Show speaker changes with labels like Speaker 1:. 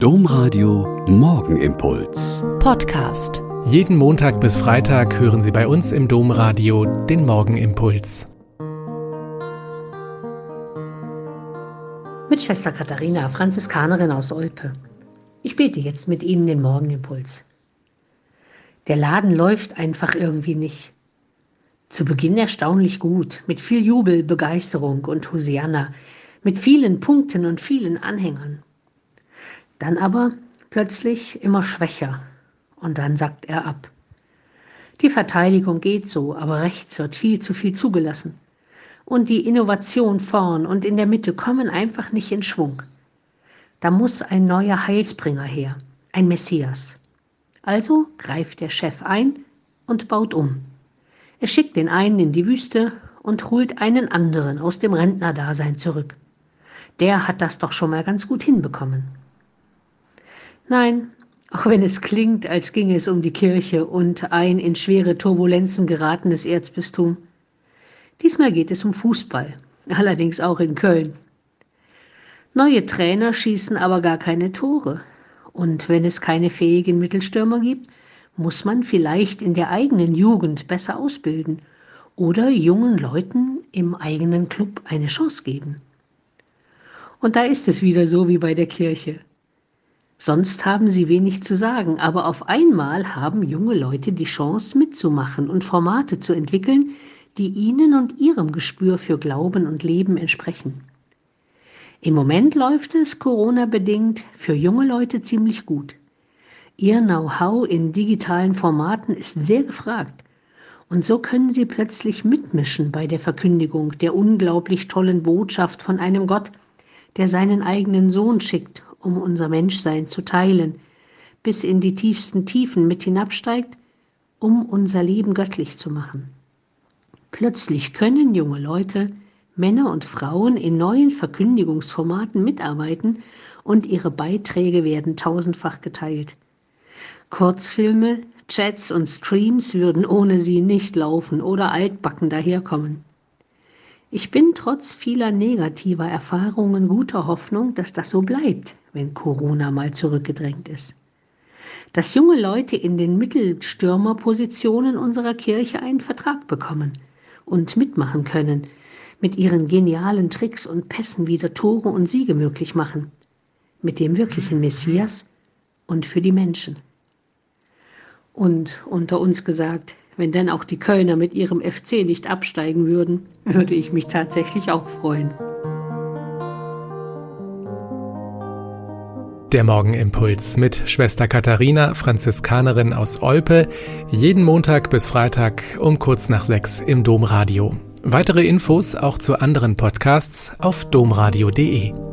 Speaker 1: Domradio Morgenimpuls.
Speaker 2: Podcast.
Speaker 3: Jeden Montag bis Freitag hören Sie bei uns im Domradio den Morgenimpuls.
Speaker 4: Mit Schwester Katharina, Franziskanerin aus Olpe. Ich bete jetzt mit Ihnen den Morgenimpuls. Der Laden läuft einfach irgendwie nicht. Zu Beginn erstaunlich gut, mit viel Jubel, Begeisterung und Hosianna, mit vielen Punkten und vielen Anhängern. Dann aber plötzlich immer schwächer und dann sackt er ab. Die Verteidigung geht so, aber rechts wird viel zu viel zugelassen. Und die Innovation vorn und in der Mitte kommen einfach nicht in Schwung. Da muss ein neuer Heilsbringer her, ein Messias. Also greift der Chef ein und baut um. Er schickt den einen in die Wüste und holt einen anderen aus dem Rentnerdasein zurück. Der hat das doch schon mal ganz gut hinbekommen. Nein, auch wenn es klingt, als ginge es um die Kirche und ein in schwere Turbulenzen geratenes Erzbistum. Diesmal geht es um Fußball, allerdings auch in Köln. Neue Trainer schießen aber gar keine Tore. Und wenn es keine fähigen Mittelstürmer gibt, muss man vielleicht in der eigenen Jugend besser ausbilden oder jungen Leuten im eigenen Club eine Chance geben. Und da ist es wieder so wie bei der Kirche. Sonst haben sie wenig zu sagen, aber auf einmal haben junge Leute die Chance mitzumachen und Formate zu entwickeln, die ihnen und ihrem Gespür für Glauben und Leben entsprechen. Im Moment läuft es, Corona bedingt, für junge Leute ziemlich gut. Ihr Know-how in digitalen Formaten ist sehr gefragt. Und so können sie plötzlich mitmischen bei der Verkündigung der unglaublich tollen Botschaft von einem Gott, der seinen eigenen Sohn schickt, um unser Menschsein zu teilen, bis in die tiefsten Tiefen mit hinabsteigt, um unser Leben göttlich zu machen. Plötzlich können junge Leute, Männer und Frauen in neuen Verkündigungsformaten mitarbeiten und ihre Beiträge werden tausendfach geteilt. Kurzfilme, Chats und Streams würden ohne sie nicht laufen oder altbacken daherkommen. Ich bin trotz vieler negativer Erfahrungen guter Hoffnung, dass das so bleibt, wenn Corona mal zurückgedrängt ist. Dass junge Leute in den Mittelstürmerpositionen unserer Kirche einen Vertrag bekommen und mitmachen können, mit ihren genialen Tricks und Pässen wieder Tore und Siege möglich machen, mit dem wirklichen Messias und für die Menschen. Und unter uns gesagt, wenn denn auch die Kölner mit ihrem FC nicht absteigen würden, würde ich mich tatsächlich auch freuen.
Speaker 3: Der Morgenimpuls mit Schwester Katharina, Franziskanerin aus Olpe, jeden Montag bis Freitag um kurz nach sechs im Domradio. Weitere Infos auch zu anderen Podcasts auf domradio.de.